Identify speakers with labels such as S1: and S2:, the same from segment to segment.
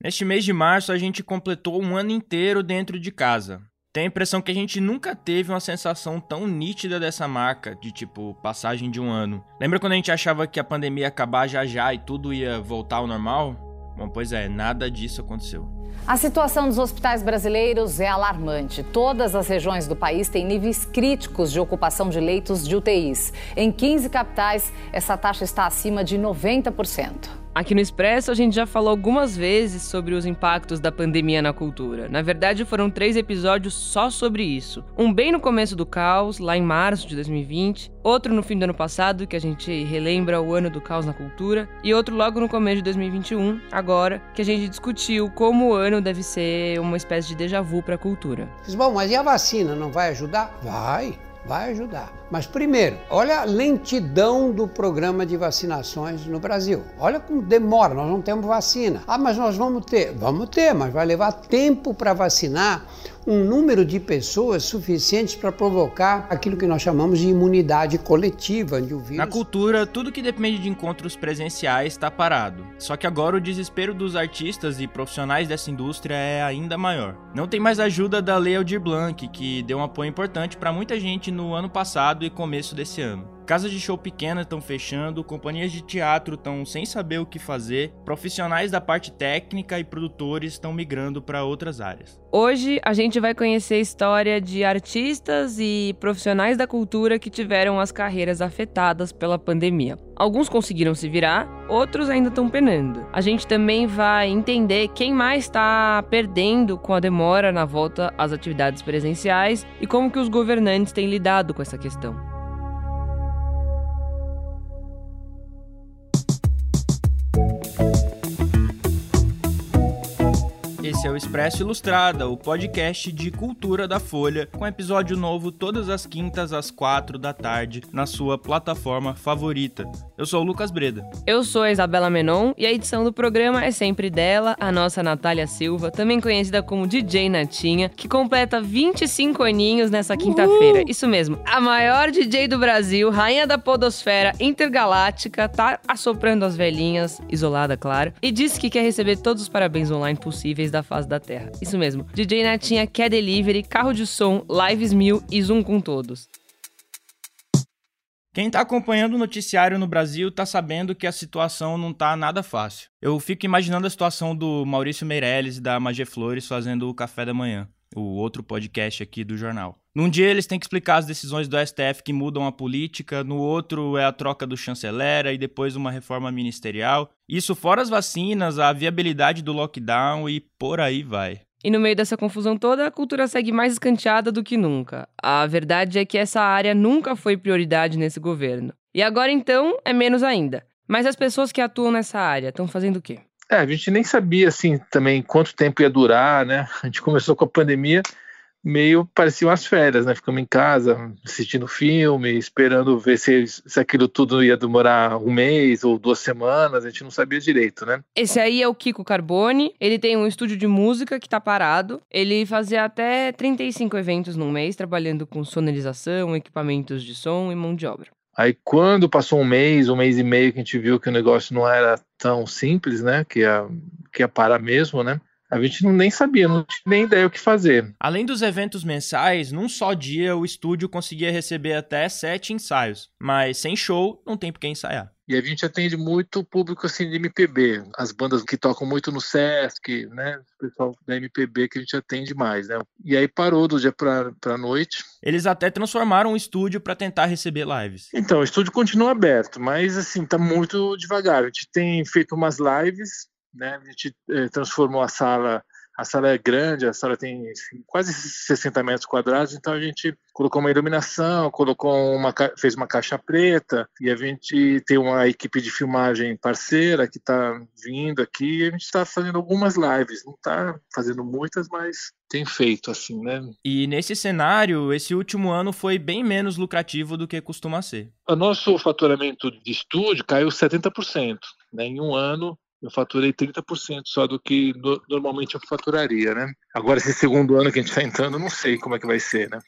S1: Neste mês de março, a gente completou um ano inteiro dentro de casa. Tenho a impressão que a gente nunca teve uma sensação tão nítida dessa marca, de tipo, passagem de um ano. Lembra quando a gente achava que a pandemia ia acabar já já e tudo ia voltar ao normal? Bom, pois é, nada disso aconteceu.
S2: A situação dos hospitais brasileiros é alarmante. Todas as regiões do país têm níveis críticos de ocupação de leitos de UTIs. Em 15 capitais, essa taxa está acima de 90%.
S3: Aqui no Expresso, a gente já falou algumas vezes sobre os impactos da pandemia na cultura. Na verdade, foram três episódios só sobre isso. Um bem no começo do caos, lá em março de 2020, outro no fim do ano passado, que a gente relembra o ano do caos na cultura, e outro logo no começo de 2021, agora, que a gente discutiu como o ano deve ser uma espécie de déjà vu para a cultura.
S4: Bom, mas e a vacina não vai ajudar? Vai vai ajudar. Mas primeiro, olha a lentidão do programa de vacinações no Brasil. Olha como demora, nós não temos vacina. Ah, mas nós vamos ter. Vamos ter, mas vai levar tempo para vacinar um número de pessoas suficientes para provocar aquilo que nós chamamos de imunidade coletiva, onde o vírus...
S1: Na cultura, tudo que depende de encontros presenciais está parado. Só que agora o desespero dos artistas e profissionais dessa indústria é ainda maior. Não tem mais ajuda da Lei Aldir Blanc, que deu um apoio importante para muita gente no ano passado e começo desse ano. Casas de show pequenas estão fechando, companhias de teatro estão sem saber o que fazer, profissionais da parte técnica e produtores estão migrando para outras áreas.
S3: Hoje a gente vai conhecer a história de artistas e profissionais da cultura que tiveram as carreiras afetadas pela pandemia. Alguns conseguiram se virar, outros ainda estão penando. A gente também vai entender quem mais está perdendo com a demora na volta às atividades presenciais e como que os governantes têm lidado com essa questão.
S1: É o Expresso Ilustrada, o podcast de cultura da Folha, com episódio novo todas as quintas às quatro da tarde na sua plataforma favorita. Eu sou o Lucas Breda.
S3: Eu sou a Isabela Menon e a edição do programa é sempre dela, a nossa Natália Silva, também conhecida como DJ Natinha, que completa 25 aninhos nessa quinta-feira. Isso mesmo, a maior DJ do Brasil, rainha da podosfera intergaláctica, tá assoprando as velhinhas, isolada, claro, e disse que quer receber todos os parabéns online possíveis da face da Terra. Isso mesmo, DJ Natinha quer delivery, carro de som, lives mil e zoom com todos.
S1: Quem está acompanhando o noticiário no Brasil está sabendo que a situação não está nada fácil. Eu fico imaginando a situação do Maurício Meirelles e da Magé Flores fazendo o café da manhã, o outro podcast aqui do jornal. Num dia eles têm que explicar as decisões do STF que mudam a política, no outro é a troca do chanceler e depois uma reforma ministerial. Isso fora as vacinas, a viabilidade do lockdown e por aí vai.
S3: E no meio dessa confusão toda, a cultura segue mais escanteada do que nunca. A verdade é que essa área nunca foi prioridade nesse governo. E agora então é menos ainda. Mas as pessoas que atuam nessa área estão fazendo o quê?
S5: É, a gente nem sabia assim também quanto tempo ia durar, né? A gente começou com a pandemia, meio pareciam as férias, né? Ficamos em casa assistindo filme, esperando ver se, se aquilo tudo ia demorar um mês ou duas semanas, a gente não sabia direito, né?
S3: Esse aí é o Kiko Carbone, ele tem um estúdio de música que tá parado, ele fazia até 35 eventos num mês, trabalhando com sonorização, equipamentos de som e mão de obra.
S5: Aí quando passou um mês, um mês e meio que a gente viu que o negócio não era tão simples, né? Que ia, que ia parar mesmo, né? A gente não nem sabia, não tinha nem ideia o que fazer.
S1: Além dos eventos mensais, num só dia o estúdio conseguia receber até sete ensaios, mas sem show não tem por que ensaiar.
S5: E a gente atende muito público assim de MPB, as bandas que tocam muito no Sesc, né? O pessoal da MPB que a gente atende mais, né? E aí parou do dia para pra noite.
S1: Eles até transformaram o estúdio para tentar receber lives.
S5: Então, o estúdio continua aberto, mas assim, tá muito devagar. A gente tem feito umas lives né? A gente eh, transformou a sala a sala é grande, a sala tem quase 60 metros quadrados, então a gente colocou uma iluminação, colocou uma, fez uma caixa preta e a gente tem uma equipe de filmagem parceira que está vindo aqui e a gente está fazendo algumas lives, não está fazendo muitas, mas tem feito assim, né?
S1: E nesse cenário, esse último ano foi bem menos lucrativo do que costuma ser.
S5: O nosso faturamento de estúdio caiu 70%, né? Em um ano eu faturei 30% só do que no, normalmente eu faturaria, né? Agora, esse segundo ano que a gente está entrando, não sei como é que vai ser, né?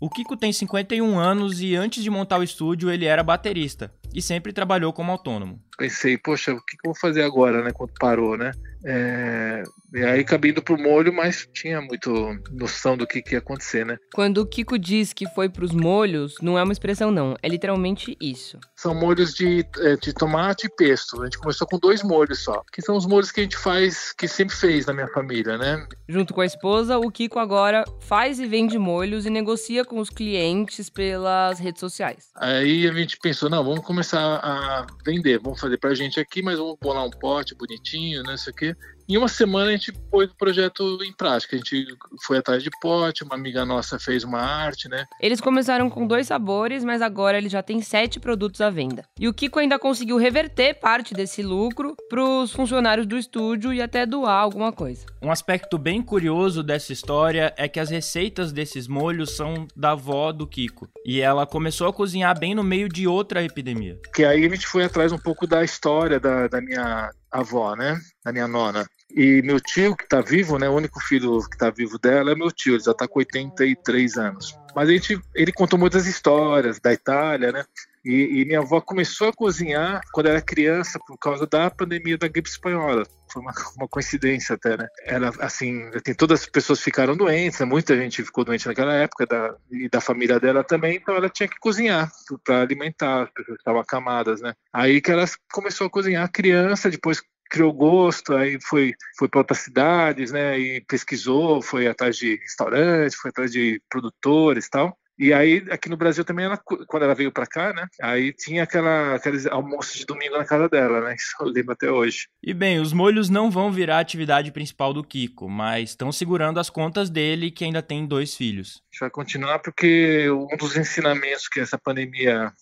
S1: O Kiko tem 51 anos e antes de montar o estúdio ele era baterista e sempre trabalhou como autônomo.
S5: Pensei, poxa, o que, que eu vou fazer agora, né? Quando parou, né? É, e aí acabei indo pro molho, mas tinha muito noção do que, que ia acontecer, né?
S3: Quando o Kiko diz que foi pros molhos, não é uma expressão, não. É literalmente isso.
S5: São molhos de, é, de tomate e pesto. A gente começou com dois molhos só. Que são os molhos que a gente faz, que sempre fez na minha família, né?
S3: Junto com a esposa, o Kiko agora faz e vende molhos e negocia com os clientes pelas redes sociais.
S5: Aí a gente pensou, não, vamos começar a vender. Vamos fazer pra gente aqui, mas vamos bolar um pote bonitinho, né? Isso aqui. Em uma semana a gente pôs o projeto em prática. A gente foi atrás de pote, uma amiga nossa fez uma arte, né?
S3: Eles começaram com dois sabores, mas agora ele já tem sete produtos à venda. E o Kiko ainda conseguiu reverter parte desse lucro para os funcionários do estúdio e até doar alguma coisa.
S1: Um aspecto bem curioso dessa história é que as receitas desses molhos são da avó do Kiko. E ela começou a cozinhar bem no meio de outra epidemia.
S5: Que aí a gente foi atrás um pouco da história da, da minha avó, né? Da minha nona. E meu tio, que está vivo, né? O único filho que está vivo dela é meu tio, ele já está com 83 anos. Mas a gente, ele contou muitas histórias da Itália, né? E, e, minha avó começou a cozinhar quando era criança por causa da pandemia da gripe espanhola. Foi uma, uma coincidência até, né? Ela, assim, assim, todas as pessoas ficaram doentes, né? muita gente ficou doente naquela época da, e da família dela também, então ela tinha que cozinhar para alimentar as pessoas que estavam acamadas, né? Aí que ela começou a cozinhar criança, depois criou gosto, aí foi, foi para outras cidades, né? E pesquisou, foi atrás de restaurantes, foi atrás de produtores e tal. E aí, aqui no Brasil também, ela, quando ela veio para cá, né? Aí tinha aquela, aqueles almoços de domingo na casa dela, né? Isso eu lembro até hoje.
S1: E bem, os molhos não vão virar a atividade principal do Kiko, mas estão segurando as contas dele, que ainda tem dois filhos.
S5: A gente vai continuar porque um dos ensinamentos que essa pandemia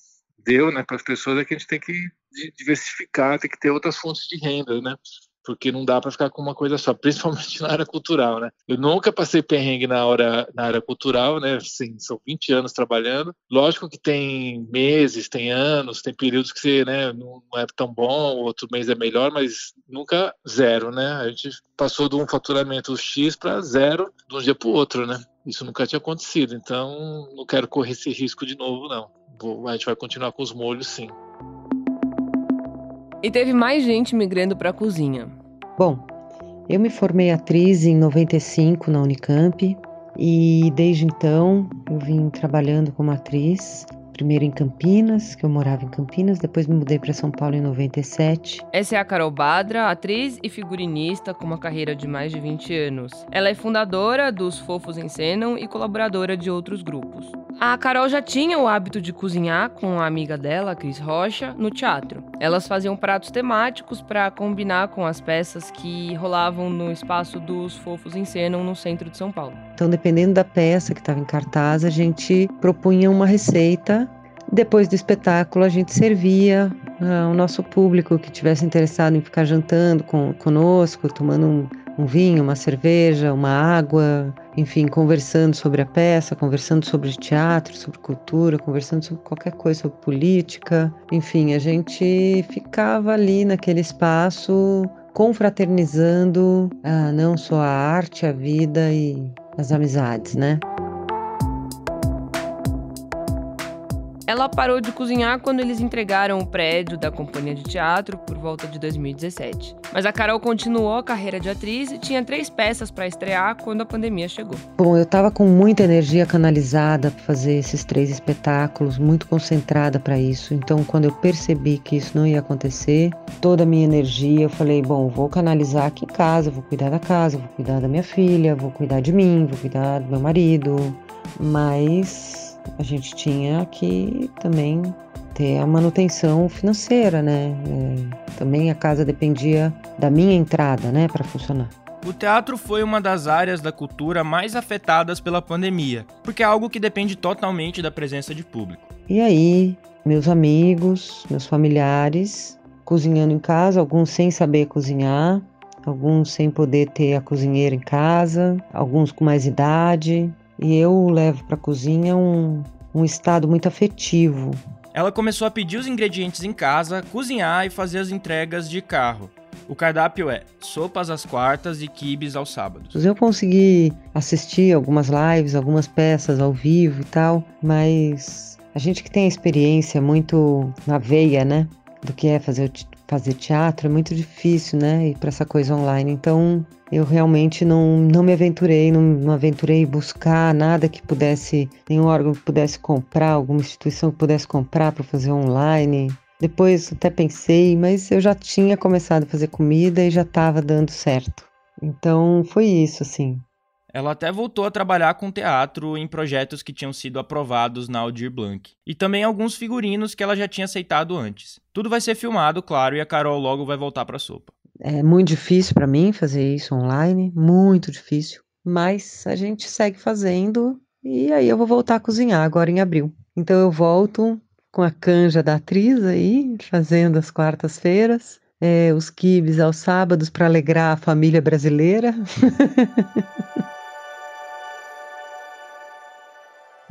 S5: deu né, para as pessoas é que a gente tem que diversificar, tem que ter outras fontes de renda, né? Porque não dá para ficar com uma coisa só, principalmente na área cultural, né? Eu nunca passei perrengue na, hora, na área cultural, né? Assim, são 20 anos trabalhando. Lógico que tem meses, tem anos, tem períodos que você, né, não é tão bom, outro mês é melhor, mas nunca zero, né? A gente passou de um faturamento X para zero de um dia para o outro, né? Isso nunca tinha acontecido, então não quero correr esse risco de novo, não. Vou, a gente vai continuar com os molhos, sim.
S3: E teve mais gente migrando para a cozinha.
S6: Bom, eu me formei atriz em 95 na Unicamp e desde então eu vim trabalhando como atriz primeiro em Campinas, que eu morava em Campinas, depois me mudei para São Paulo em 97.
S3: Essa é a Carol Badra, atriz e figurinista com uma carreira de mais de 20 anos. Ela é fundadora dos Fofos Encenam e colaboradora de outros grupos. A Carol já tinha o hábito de cozinhar com a amiga dela, Cris Rocha, no teatro. Elas faziam pratos temáticos para combinar com as peças que rolavam no espaço dos Fofos Encenam no centro de São Paulo.
S6: Então, dependendo da peça que estava em cartaz, a gente propunha uma receita depois do espetáculo, a gente servia uh, o nosso público que tivesse interessado em ficar jantando com, conosco, tomando um, um vinho, uma cerveja, uma água, enfim, conversando sobre a peça, conversando sobre teatro, sobre cultura, conversando sobre qualquer coisa, sobre política. Enfim, a gente ficava ali naquele espaço confraternizando ah, não só a arte, a vida e as amizades, né?
S3: Ela parou de cozinhar quando eles entregaram o prédio da companhia de teatro por volta de 2017. Mas a Carol continuou a carreira de atriz e tinha três peças para estrear quando a pandemia chegou.
S6: Bom, eu estava com muita energia canalizada para fazer esses três espetáculos, muito concentrada para isso. Então, quando eu percebi que isso não ia acontecer, toda a minha energia, eu falei: bom, vou canalizar aqui em casa, vou cuidar da casa, vou cuidar da minha filha, vou cuidar de mim, vou cuidar do meu marido. Mas a gente tinha que também ter a manutenção financeira, né? É, também a casa dependia da minha entrada, né, para funcionar.
S1: O teatro foi uma das áreas da cultura mais afetadas pela pandemia, porque é algo que depende totalmente da presença de público.
S6: E aí, meus amigos, meus familiares, cozinhando em casa, alguns sem saber cozinhar, alguns sem poder ter a cozinheira em casa, alguns com mais idade, e eu levo para a cozinha um, um estado muito afetivo.
S1: Ela começou a pedir os ingredientes em casa, cozinhar e fazer as entregas de carro. O cardápio é sopas às quartas e quibes aos sábados.
S6: Eu consegui assistir algumas lives, algumas peças ao vivo e tal, mas a gente que tem a experiência muito na veia, né? Do que é fazer fazer teatro é muito difícil, né? Ir para essa coisa online. Então, eu realmente não, não me aventurei, não, não aventurei buscar nada que pudesse, nenhum órgão que pudesse comprar, alguma instituição que pudesse comprar para fazer online. Depois até pensei, mas eu já tinha começado a fazer comida e já estava dando certo. Então foi isso, assim.
S1: Ela até voltou a trabalhar com teatro em projetos que tinham sido aprovados na Aldir Blanc. E também alguns figurinos que ela já tinha aceitado antes. Tudo vai ser filmado, claro, e a Carol logo vai voltar para a sopa.
S6: É muito difícil para mim fazer isso online, muito difícil. Mas a gente segue fazendo e aí eu vou voltar a cozinhar agora em abril. Então eu volto com a canja da atriz aí, fazendo as quartas-feiras, é, os quibes aos sábados para alegrar a família brasileira.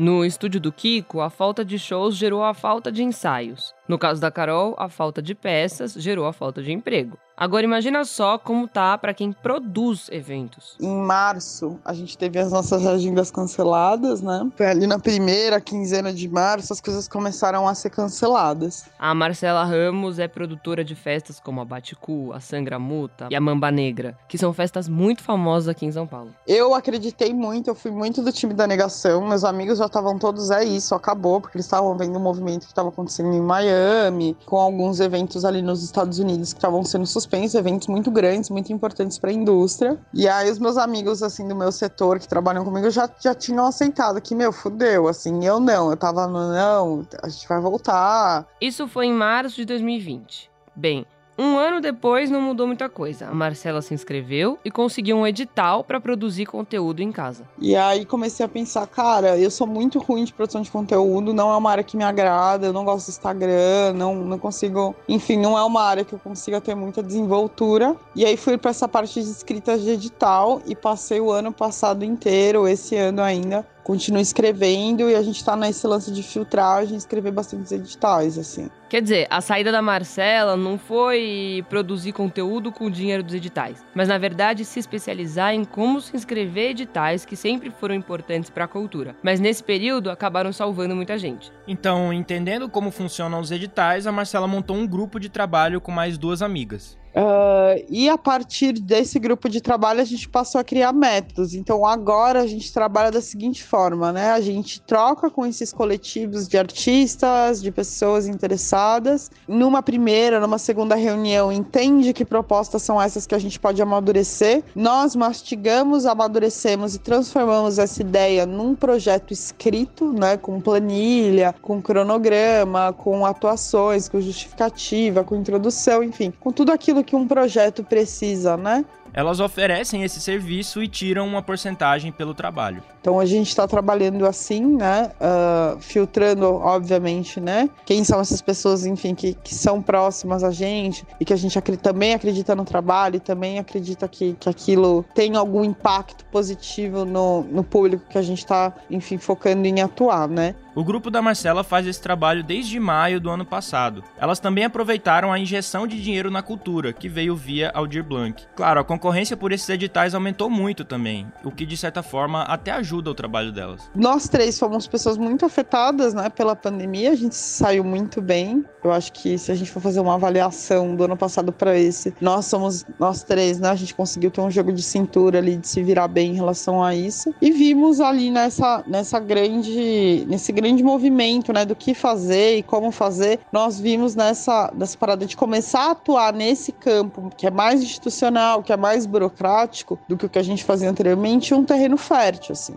S3: No estúdio do Kiko, a falta de shows gerou a falta de ensaios. No caso da Carol, a falta de peças gerou a falta de emprego. Agora imagina só como tá para quem produz eventos.
S7: Em março, a gente teve as nossas agendas canceladas, né? Foi ali na primeira quinzena de março as coisas começaram a ser canceladas.
S3: A Marcela Ramos é produtora de festas como a Baticu, a Sangra Muta e a Mamba Negra, que são festas muito famosas aqui em São Paulo.
S7: Eu acreditei muito, eu fui muito do time da negação. Meus amigos já estavam todos, é isso, acabou, porque eles estavam vendo o movimento que estava acontecendo em Miami, com alguns eventos ali nos Estados Unidos que estavam sendo suspensos suspenso eventos muito grandes, muito importantes para a indústria. E aí os meus amigos, assim, do meu setor que trabalham comigo já, já tinham aceitado que, meu, fudeu, assim, eu não, eu tava no não, a gente vai voltar.
S3: Isso foi em março de 2020. Bem, um ano depois não mudou muita coisa. A Marcela se inscreveu e conseguiu um edital para produzir conteúdo em casa.
S7: E aí comecei a pensar, cara, eu sou muito ruim de produção de conteúdo, não é uma área que me agrada, eu não gosto do Instagram, não, não consigo, enfim, não é uma área que eu consiga ter muita desenvoltura. E aí fui para essa parte de escrita de edital e passei o ano passado inteiro, esse ano ainda, continuo escrevendo e a gente tá nesse lance de filtragem, escrever bastante editais, assim.
S3: Quer dizer, a saída da Marcela não foi produzir conteúdo com o dinheiro dos editais, mas na verdade se especializar em como se inscrever editais que sempre foram importantes para a cultura. Mas nesse período acabaram salvando muita gente.
S1: Então, entendendo como funcionam os editais, a Marcela montou um grupo de trabalho com mais duas amigas.
S7: Uh, e a partir desse grupo de trabalho a gente passou a criar métodos. Então agora a gente trabalha da seguinte forma, né? A gente troca com esses coletivos de artistas, de pessoas interessadas. Numa primeira, numa segunda reunião, entende que propostas são essas que a gente pode amadurecer. Nós mastigamos, amadurecemos e transformamos essa ideia num projeto escrito, né? Com planilha, com cronograma, com atuações, com justificativa, com introdução, enfim, com tudo aquilo que um projeto precisa, né?
S1: Elas oferecem esse serviço e tiram uma porcentagem pelo trabalho.
S7: Então a gente está trabalhando assim, né? Uh, filtrando, obviamente, né? Quem são essas pessoas, enfim, que, que são próximas a gente e que a gente também acredita no trabalho e também acredita que, que aquilo tem algum impacto positivo no, no público que a gente está, enfim, focando em atuar, né?
S1: O grupo da Marcela faz esse trabalho desde maio do ano passado. Elas também aproveitaram a injeção de dinheiro na cultura, que veio via Aldir Blanc. Claro, a concorrência por esses editais aumentou muito também, o que de certa forma até ajuda o trabalho delas.
S7: Nós três fomos pessoas muito afetadas né, pela pandemia, a gente saiu muito bem. Eu acho que se a gente for fazer uma avaliação do ano passado para esse, nós somos nós três, né? A gente conseguiu ter um jogo de cintura ali de se virar bem em relação a isso. E vimos ali nessa, nessa grande. nesse grande movimento, né, do que fazer e como fazer, nós vimos nessa, nessa parada de começar a atuar nesse campo que é mais institucional, que é mais burocrático do que o que a gente fazia anteriormente, um terreno fértil, assim.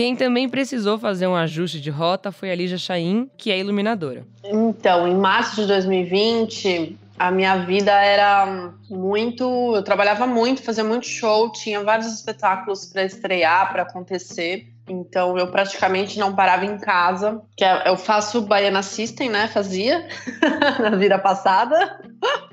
S3: Quem também precisou fazer um ajuste de rota foi a Lígia Chaim, que é iluminadora.
S8: Então, em março de 2020, a minha vida era muito. Eu trabalhava muito, fazia muito show, tinha vários espetáculos para estrear, para acontecer. Então eu praticamente não parava em casa. Que é, eu faço Baiana System, né? Fazia na vida passada.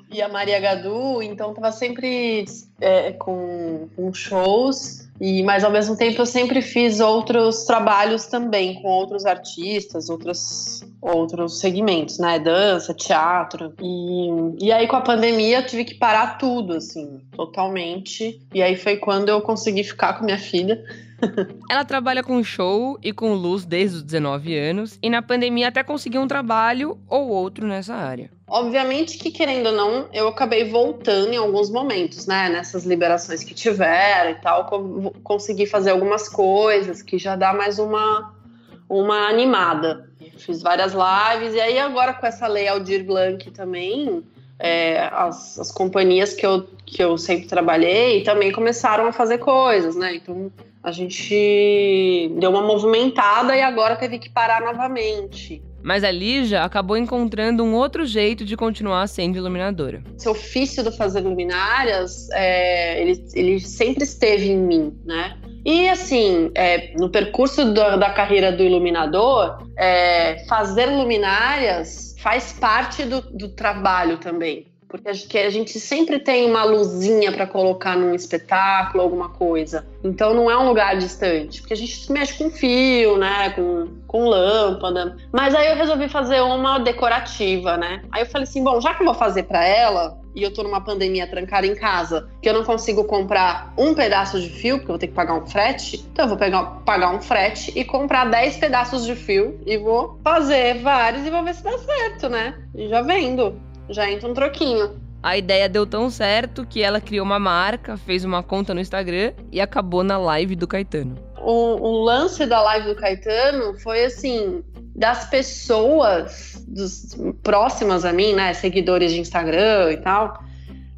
S8: E a Maria Gadu, então tava sempre é, com, com shows. E, mas ao mesmo tempo eu sempre fiz outros trabalhos também com outros artistas, outros, outros segmentos, né? Dança, teatro. E, e aí com a pandemia eu tive que parar tudo, assim, totalmente. E aí foi quando eu consegui ficar com minha filha
S3: Ela trabalha com show e com luz desde os 19 anos e na pandemia até conseguiu um trabalho ou outro nessa área.
S8: Obviamente que, querendo ou não, eu acabei voltando em alguns momentos, né? Nessas liberações que tiveram e tal, consegui fazer algumas coisas que já dá mais uma, uma animada. Fiz várias lives, e aí agora com essa lei Aldir Blanc também, é, as, as companhias que eu, que eu sempre trabalhei também começaram a fazer coisas, né? Então a gente deu uma movimentada e agora teve que parar novamente.
S3: Mas a Lígia acabou encontrando um outro jeito de continuar sendo iluminadora.
S8: Esse ofício do fazer luminárias, é, ele, ele sempre esteve em mim, né? E assim, é, no percurso do, da carreira do iluminador, é, fazer luminárias faz parte do, do trabalho também. Porque a gente sempre tem uma luzinha para colocar num espetáculo, alguma coisa. Então não é um lugar distante. Porque a gente mexe com fio, né? Com, com lâmpada. Mas aí eu resolvi fazer uma decorativa, né? Aí eu falei assim: bom, já que eu vou fazer para ela, e eu tô numa pandemia trancada em casa, que eu não consigo comprar um pedaço de fio, porque eu vou ter que pagar um frete, então eu vou pegar, pagar um frete e comprar 10 pedaços de fio e vou fazer vários e vou ver se dá certo, né? E já vendo já entra um troquinho.
S3: A ideia deu tão certo que ela criou uma marca, fez uma conta no Instagram e acabou na live do Caetano.
S8: O, o lance da live do Caetano foi assim: das pessoas dos, próximas a mim, né, seguidores de Instagram e tal,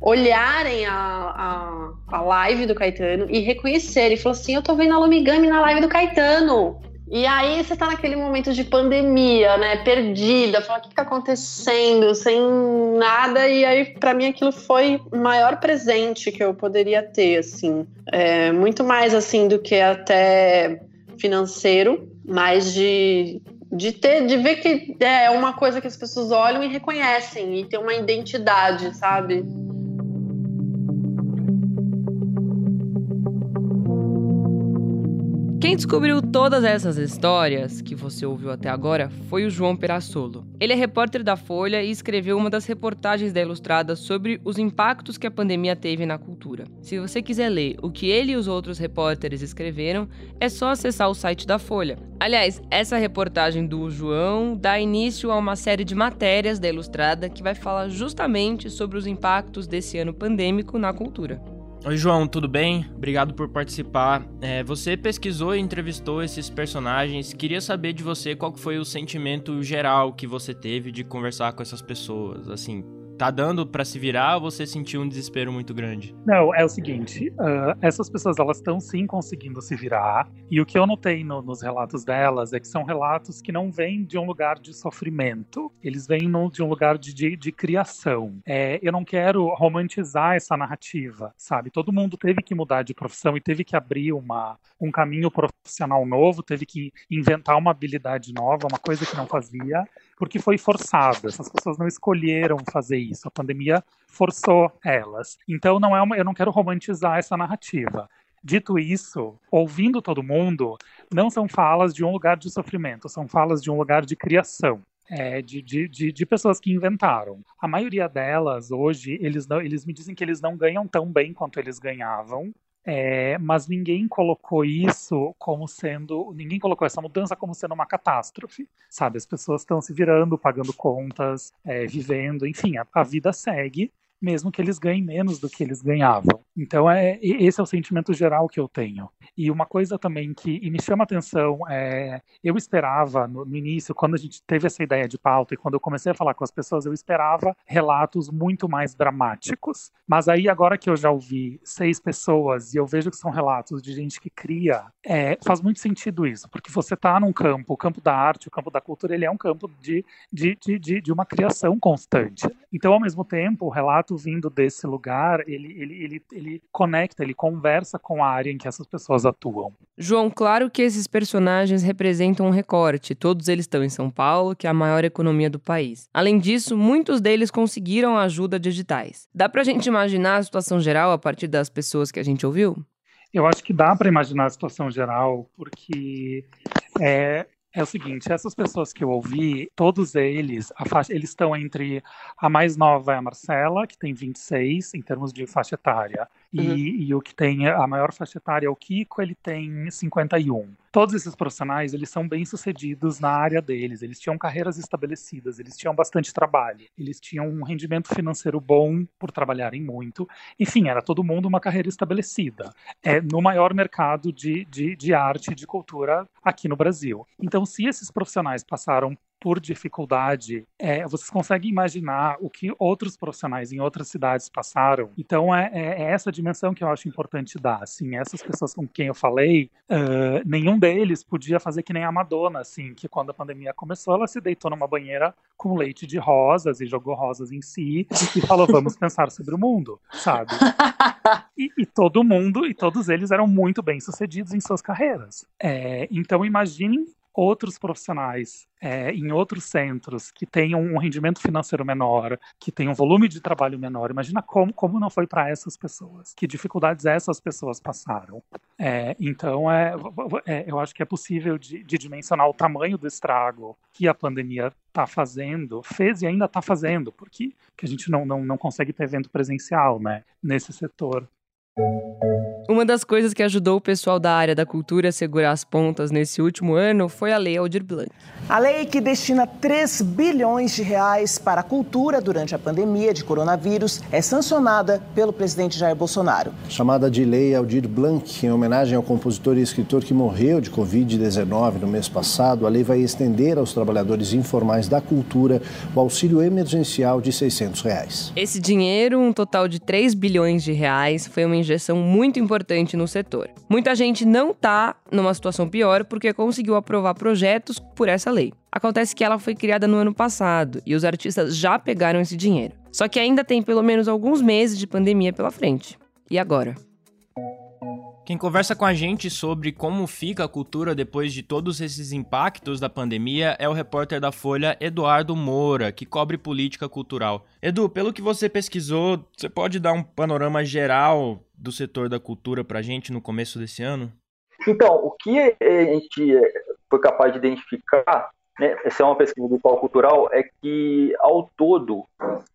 S8: olharem a, a, a live do Caetano e reconhecerem. Falou assim: Eu tô vendo a Lumigami na live do Caetano. E aí você tá naquele momento de pandemia, né? Perdida, fala o que, que tá acontecendo, sem nada. E aí, para mim, aquilo foi o maior presente que eu poderia ter, assim. É, muito mais assim do que até financeiro, mas de, de ter, de ver que é uma coisa que as pessoas olham e reconhecem, e ter uma identidade, sabe?
S3: Quem descobriu todas essas histórias que você ouviu até agora foi o João Perassolo. Ele é repórter da Folha e escreveu uma das reportagens da Ilustrada sobre os impactos que a pandemia teve na cultura. Se você quiser ler o que ele e os outros repórteres escreveram, é só acessar o site da Folha. Aliás, essa reportagem do João dá início a uma série de matérias da Ilustrada que vai falar justamente sobre os impactos desse ano pandêmico na cultura.
S1: Oi, João, tudo bem? Obrigado por participar. É, você pesquisou e entrevistou esses personagens. Queria saber de você qual foi o sentimento geral que você teve de conversar com essas pessoas. Assim, tá dando para se virar ou você sentiu um desespero muito grande?
S9: Não, é o seguinte, uh, essas pessoas elas estão sim conseguindo se virar e o que eu notei no, nos relatos delas é que são relatos que não vêm de um lugar de sofrimento, eles vêm no, de um lugar de, de, de criação. É, eu não quero romantizar essa narrativa, sabe? Todo mundo teve que mudar de profissão e teve que abrir uma, um caminho profissional novo, teve que inventar uma habilidade nova, uma coisa que não fazia porque foi forçado. Essas pessoas não escolheram fazer isso. A pandemia forçou elas. Então não é uma, eu não quero romantizar essa narrativa. Dito isso, ouvindo todo mundo, não são falas de um lugar de sofrimento, são falas de um lugar de criação. É, de, de, de, de, pessoas que inventaram. A maioria delas, hoje, eles, não, eles me dizem que eles não ganham tão bem quanto eles ganhavam, é, mas ninguém colocou isso como sendo. Ninguém colocou essa mudança como sendo uma catástrofe, sabe? As pessoas estão se virando, pagando contas, é, vivendo, enfim, a, a vida segue mesmo que eles ganhem menos do que eles ganhavam. Então é esse é o sentimento geral que eu tenho. E uma coisa também que me chama atenção é, eu esperava no, no, início, quando a gente teve essa ideia de pauta e quando eu comecei a falar com as pessoas, eu esperava relatos muito mais dramáticos. Mas aí agora que eu já ouvi seis pessoas e eu vejo que são relatos de gente que cria, é, faz muito sentido isso, porque você está num campo, o campo da arte, o campo da cultura, ele é um campo de, de, de, de, de uma criação constante. Então, ao mesmo tempo, o relato fato vindo desse lugar, ele, ele, ele, ele conecta, ele conversa com a área em que essas pessoas atuam.
S3: João, claro que esses personagens representam um recorte. Todos eles estão em São Paulo, que é a maior economia do país. Além disso, muitos deles conseguiram ajuda digitais. Dá pra gente imaginar a situação geral a partir das pessoas que a gente ouviu?
S9: Eu acho que dá para imaginar a situação geral, porque é, é o seguinte, essas pessoas que eu ouvi, todos eles, faixa, eles estão entre a mais nova é a Marcela, que tem 26 em termos de faixa etária, E, uhum. e, o que tem a maior faixa etária é o Kiko, ele tem 51. Todos esses profissionais, eles são bem-sucedidos na área deles, eles tinham carreiras estabelecidas, eles tinham bastante trabalho, eles tinham um rendimento financeiro bom por trabalharem muito. Enfim, era todo mundo uma carreira estabelecida. É no maior mercado de, de, de arte e de cultura aqui no Brasil. Então, se esses profissionais passaram por dificuldade, é, vocês conseguem imaginar o que outros profissionais em outras cidades passaram? Então é, é, é essa dimensão que eu acho importante dar. Assim, essas pessoas com quem eu falei, uh, nenhum deles podia fazer que nem a Madonna, assim, que quando a pandemia começou, ela se deitou numa banheira com leite de rosas e jogou rosas em si e falou: vamos pensar sobre o mundo, sabe? E, e todo mundo e todos eles eram muito bem sucedidos em suas carreiras. É, então imaginem outros profissionais é, em outros centros que tenham um rendimento financeiro menor, que tenham um volume de trabalho menor. Imagina como, como não foi para essas pessoas, que dificuldades essas pessoas passaram. É, então, é, é, eu acho que é possível de, de, dimensionar o tamanho do estrago que a pandemia está fazendo, fez e ainda está fazendo, porque que a gente não, não, não consegue ter evento presencial né, nesse setor.
S3: Uma das coisas que ajudou o pessoal da área da cultura a segurar as pontas nesse último ano foi a Lei Aldir Blanc.
S10: A lei que destina 3 bilhões de reais para a cultura durante a pandemia de coronavírus é sancionada pelo presidente Jair Bolsonaro.
S11: Chamada de Lei Aldir Blanc, em homenagem ao compositor e escritor que morreu de Covid-19 no mês passado, a lei vai estender aos trabalhadores informais da cultura o auxílio emergencial de 600 reais.
S3: Esse dinheiro, um total de 3 bilhões de reais, foi uma injeção muito importante importante no setor. Muita gente não está numa situação pior porque conseguiu aprovar projetos por essa lei. Acontece que ela foi criada no ano passado e os artistas já pegaram esse dinheiro. Só que ainda tem pelo menos alguns meses de pandemia pela frente. E agora?
S1: Quem conversa com a gente sobre como fica a cultura depois de todos esses impactos da pandemia é o repórter da Folha Eduardo Moura, que cobre política cultural. Edu, pelo que você pesquisou, você pode dar um panorama geral do setor da cultura para a gente no começo desse ano?
S12: Então, o que a gente foi capaz de identificar, né, essa é uma pesquisa do Polo Cultural, é que ao todo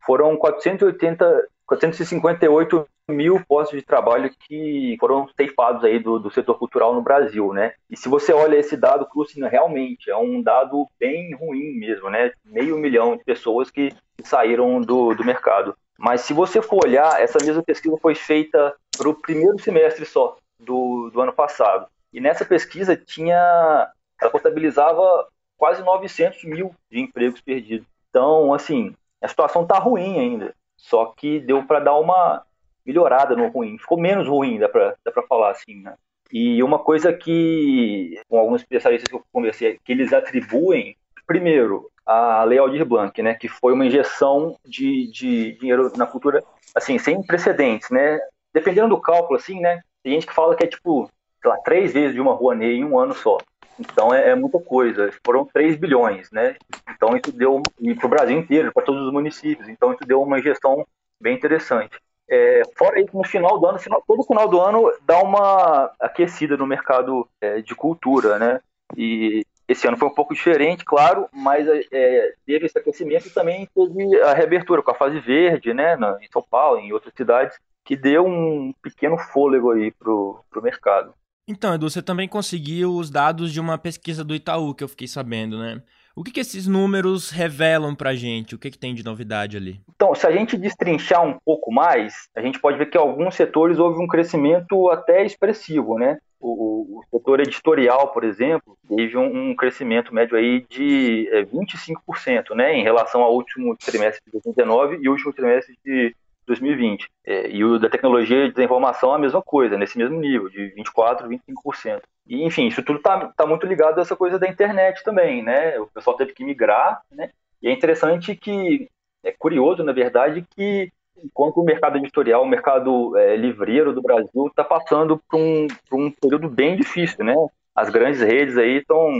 S12: foram 480, 458 mil postos de trabalho que foram ceifados aí do, do, setor cultural no Brasil, né? E se você olha esse dado, Crucina, realmente é um dado bem ruim mesmo, né? Meio milhão de pessoas que saíram do, do mercado. Mas se você for olhar, essa mesma pesquisa foi feita para o primeiro semestre só do, do ano passado. E nessa pesquisa tinha, ela contabilizava quase 900 mil de empregos perdidos. Então, assim, a situação está ruim ainda. Só que deu para dar uma melhorada no ruim. Ficou menos ruim, dá para falar assim, né? E uma coisa que, com alguns especialistas que eu conversei, que eles atribuem, primeiro, a Lei Aldir Blanc, né, que foi uma injeção de, de dinheiro na cultura, assim, sem precedentes, né? Dependendo do cálculo, assim, né? Tem gente que fala que é tipo, sei lá, três vezes de uma Rouanet em um ano só. Então é, é muita coisa. Foram 3 bilhões, né? Então isso deu, e para o Brasil inteiro, para todos os municípios. Então isso deu uma injeção bem interessante. É, fora isso, no final do ano, final, todo final do ano dá uma aquecida no mercado é, de cultura, né? E esse ano foi um pouco diferente, claro, mas é, teve esse aquecimento e também teve a reabertura com a fase verde, né? Na, em São Paulo, em outras cidades, que deu um pequeno fôlego aí pro, pro mercado.
S1: Então, Edu, você também conseguiu os dados de uma pesquisa do Itaú, que eu fiquei sabendo, né? O que, que esses números revelam para a gente? O que, que tem de novidade ali?
S12: Então, se a gente destrinchar um pouco mais, a gente pode ver que alguns setores houve um crescimento até expressivo, né? O, o setor editorial, por exemplo, teve um, um crescimento médio aí de é, 25%, né, em relação ao último trimestre de 2019 e último trimestre de 2020. É, e o da tecnologia de informação a mesma coisa, nesse mesmo nível, de 24%, 25%. E, enfim, isso tudo está tá muito ligado a essa coisa da internet também, né? O pessoal teve que migrar, né? E é interessante que, é curioso, na verdade, que enquanto o mercado editorial, o mercado é, livreiro do Brasil está passando por um, por um período bem difícil, né? As grandes redes aí estão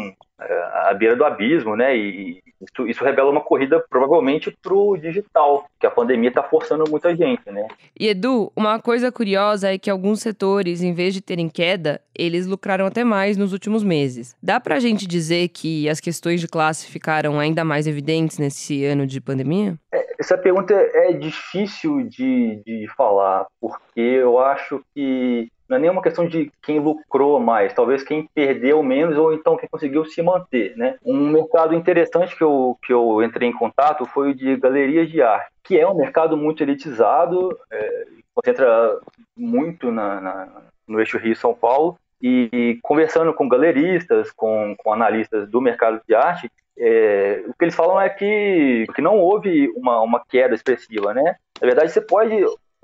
S12: é, à beira do abismo, né? E isso, isso revela uma corrida provavelmente para o digital, que a pandemia está forçando muita gente, né?
S3: E Edu, uma coisa curiosa é que alguns setores, em vez de terem queda, eles lucraram até mais nos últimos meses. Dá para a gente dizer que as questões de classe ficaram ainda mais evidentes nesse ano de pandemia?
S12: É, essa pergunta é difícil de, de falar, porque eu acho que não é nenhuma questão de quem lucrou mais, talvez quem perdeu menos ou então quem conseguiu se manter, né? Um mercado interessante que eu, que eu entrei em contato foi o de galerias de arte, que é um mercado muito elitizado, é, concentra muito na, na, no eixo Rio-São Paulo, e, e, conversando com galeristas, com, com analistas do mercado de arte, é, o que eles falam é que, que não houve uma, uma queda expressiva, né? Na verdade, você pode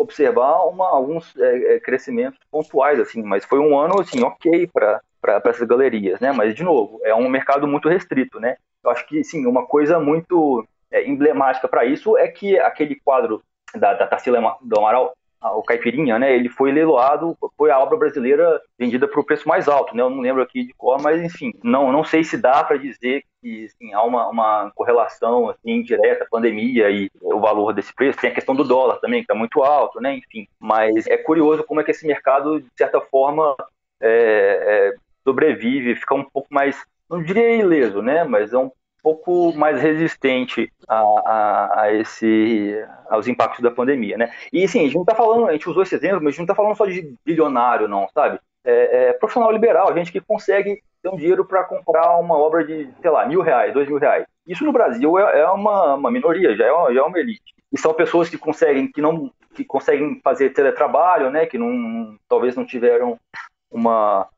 S12: observar uma, alguns é, é, crescimentos pontuais, assim, mas foi um ano, assim, ok para essas galerias, né? Mas, de novo, é um mercado muito restrito, né? Eu acho que, sim, uma coisa muito é, emblemática para isso é que aquele quadro da, da Tarsila do Amaral, o Caipirinha, né? Ele foi leiloado, foi a obra brasileira vendida por preço mais alto, né? Eu não lembro aqui de cor, mas enfim, não, não sei se dá para dizer que assim, há uma, uma correlação assim, direta, pandemia e o valor desse preço. Tem a questão do dólar também, que está muito alto, né? Enfim, mas é curioso como é que esse mercado, de certa forma, é, é, sobrevive, fica um pouco mais, não diria ileso, né? Mas é um pouco mais resistente a, a, a, esse, aos impactos da pandemia, né? E assim, a gente não está falando, a gente usou esse exemplo, mas a gente não está falando só de bilionário, não, sabe? É, é, profissional liberal, gente que consegue ter um dinheiro para comprar uma obra de, sei lá, mil reais, dois mil reais. Isso no Brasil é, é uma, uma, minoria, já é uma, já é uma elite. E são pessoas que conseguem, que não, que conseguem fazer teletrabalho, né? Que não, talvez não tiveram uma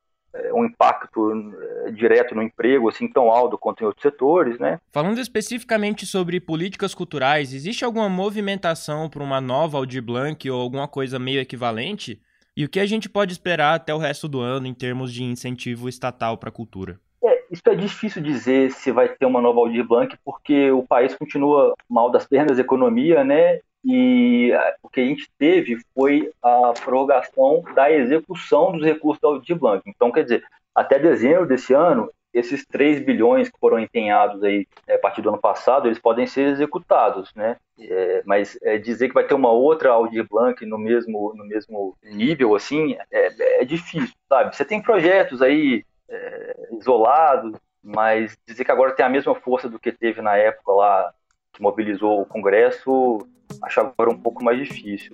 S12: um impacto é, direto no emprego assim tão alto quanto em outros setores, né?
S1: Falando especificamente sobre políticas culturais, existe alguma movimentação para uma nova Aldir Blanc ou alguma coisa meio equivalente? E o que a gente pode esperar até o resto do ano em termos de incentivo estatal para a cultura?
S12: É, isso é difícil dizer se vai ter uma nova Aldir Blanc, porque o país continua mal das pernas economia, né? E o que a gente teve foi a prorrogação da execução dos recursos da Aldir Blanc. Então, quer dizer, até dezembro desse ano, esses 3 bilhões que foram empenhados aí é, a partir do ano passado, eles podem ser executados, né? É, mas é, dizer que vai ter uma outra Aldir Blanc no mesmo, no mesmo nível, assim, é, é difícil, sabe? Você tem projetos aí é, isolados, mas dizer que agora tem a mesma força do que teve na época lá que mobilizou o Congresso, acho agora um pouco mais difícil.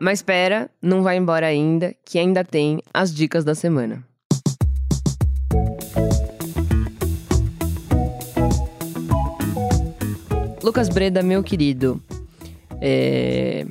S3: Mas espera, não vai embora ainda, que ainda tem as dicas da semana. Lucas Breda, meu querido, é...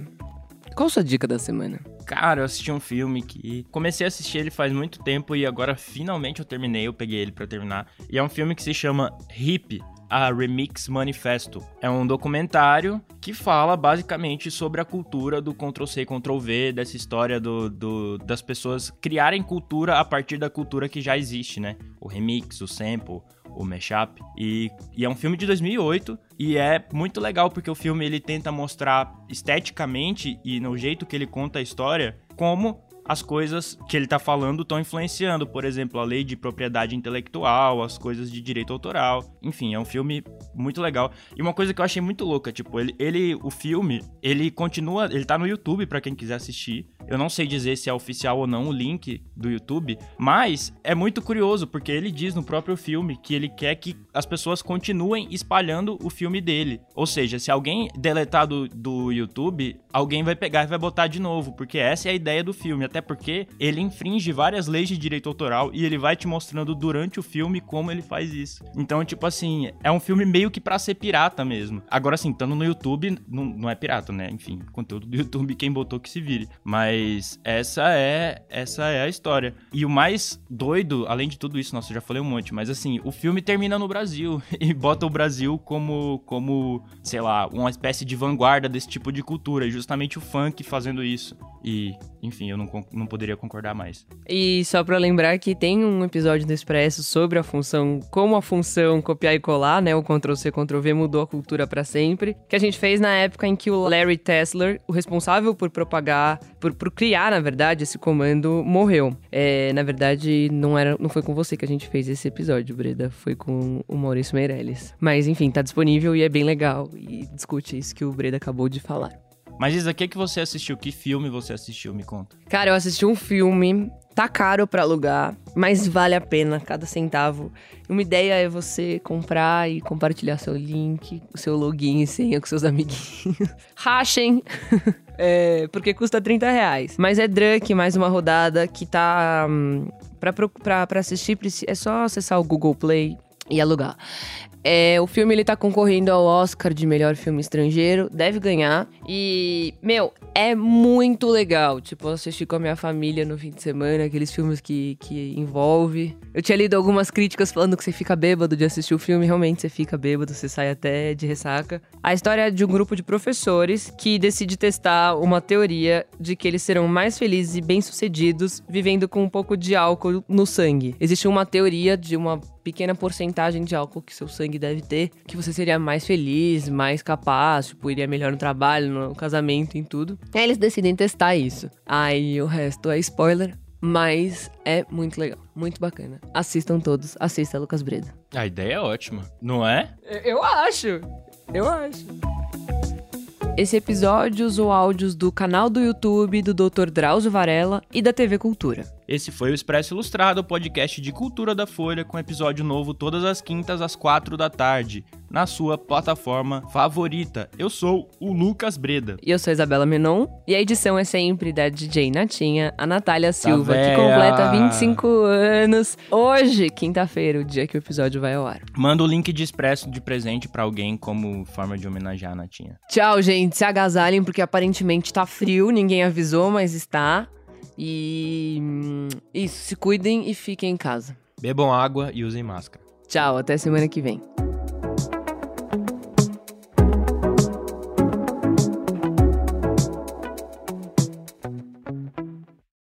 S3: qual a sua dica da semana?
S1: Cara, eu assisti um filme que comecei a assistir ele faz muito tempo e agora finalmente eu terminei, eu peguei ele para terminar. E é um filme que se chama Hip, a Remix Manifesto. É um documentário que fala basicamente sobre a cultura do Ctrl-C, Ctrl-V, dessa história do, do, das pessoas criarem cultura a partir da cultura que já existe, né? O remix, o sample, o mashup. E, e é um filme de 2008 e é muito legal porque o filme ele tenta mostrar esteticamente e no jeito que ele conta a história como as coisas que ele tá falando estão influenciando, por exemplo, a lei de propriedade intelectual, as coisas de direito autoral. Enfim, é um filme muito legal. E uma coisa que eu achei muito louca, tipo, ele, ele o filme, ele continua, ele tá no YouTube para quem quiser assistir. Eu não sei dizer se é oficial ou não o link do YouTube, mas é muito curioso porque ele diz no próprio filme que ele quer que as pessoas continuem espalhando o filme dele. Ou seja, se alguém deletar do, do YouTube, alguém vai pegar e vai botar de novo, porque essa é a ideia do filme. Até porque ele infringe várias leis de direito autoral e ele vai te mostrando durante o filme como ele faz isso. Então, tipo assim, é um filme meio que pra ser pirata mesmo. Agora, assim, estando no YouTube, não, não é pirata, né? Enfim, conteúdo do YouTube, quem botou que se vire. Mas essa é, essa é a história. E o mais doido, além de tudo isso, nossa, eu já falei um monte, mas assim, o filme termina no Brasil e bota o Brasil como, como sei lá, uma espécie de vanguarda desse tipo de cultura. E justamente o funk fazendo isso. E, enfim, eu não, não poderia concordar mais.
S3: E só para lembrar que tem um episódio do Expresso sobre a função, como a função copiar e colar, né? O Ctrl-C, Ctrl-V mudou a cultura para sempre. Que a gente fez na época em que o Larry Tesler, o responsável por propagar, por, por criar, na verdade, esse comando, morreu. É, na verdade, não, era, não foi com você que a gente fez esse episódio, Breda. Foi com o Maurício Meirelles. Mas, enfim, tá disponível e é bem legal. E discute isso que o Breda acabou de falar.
S1: Mas Isa, o que, que você assistiu? Que filme você assistiu? Me conta.
S3: Cara, eu assisti um filme. Tá caro para alugar, mas vale a pena cada centavo. Uma ideia é você comprar e compartilhar seu link, seu login e senha com seus amiguinhos. Rachem! é, porque custa 30 reais. Mas é Drunk, mais uma rodada que tá. Hum, pra, pra, pra assistir, é só acessar o Google Play e alugar. É, o filme ele tá concorrendo ao Oscar de melhor filme estrangeiro, deve ganhar. E, meu, é muito legal. Tipo, assistir com a minha família no fim de semana, aqueles filmes que, que envolve. Eu tinha lido algumas críticas falando que você fica bêbado de assistir o filme, realmente você fica bêbado, você sai até de ressaca. A história é de um grupo de professores que decide testar uma teoria de que eles serão mais felizes e bem-sucedidos vivendo com um pouco de álcool no sangue. Existe uma teoria de uma pequena porcentagem de álcool que seu sangue deve ter, que você seria mais feliz, mais capaz, tipo, iria melhor no trabalho, no casamento, em tudo. Aí eles decidem testar isso. Aí o resto é spoiler, mas é muito legal, muito bacana. Assistam todos, assista Lucas Breda.
S1: A ideia é ótima, não é?
S3: Eu acho, eu acho. Esse episódio usou áudios do canal do YouTube do Dr. Drauzio Varela e da TV Cultura.
S1: Esse foi o Expresso Ilustrado, podcast de cultura da Folha, com episódio novo todas as quintas às quatro da tarde, na sua plataforma favorita. Eu sou o Lucas Breda.
S3: E eu sou a Isabela Menon. E a edição é sempre da DJ Natinha, a Natália Silva, tá que completa 25 anos. Hoje, quinta-feira, o dia que o episódio vai ao ar.
S1: Manda o link de Expresso de presente para alguém como forma de homenagear a Natinha.
S3: Tchau, gente. Se agasalhem, porque aparentemente tá frio, ninguém avisou, mas está. E hum, isso, se cuidem e fiquem em casa.
S1: Bebam água e usem máscara.
S3: Tchau, até semana que vem.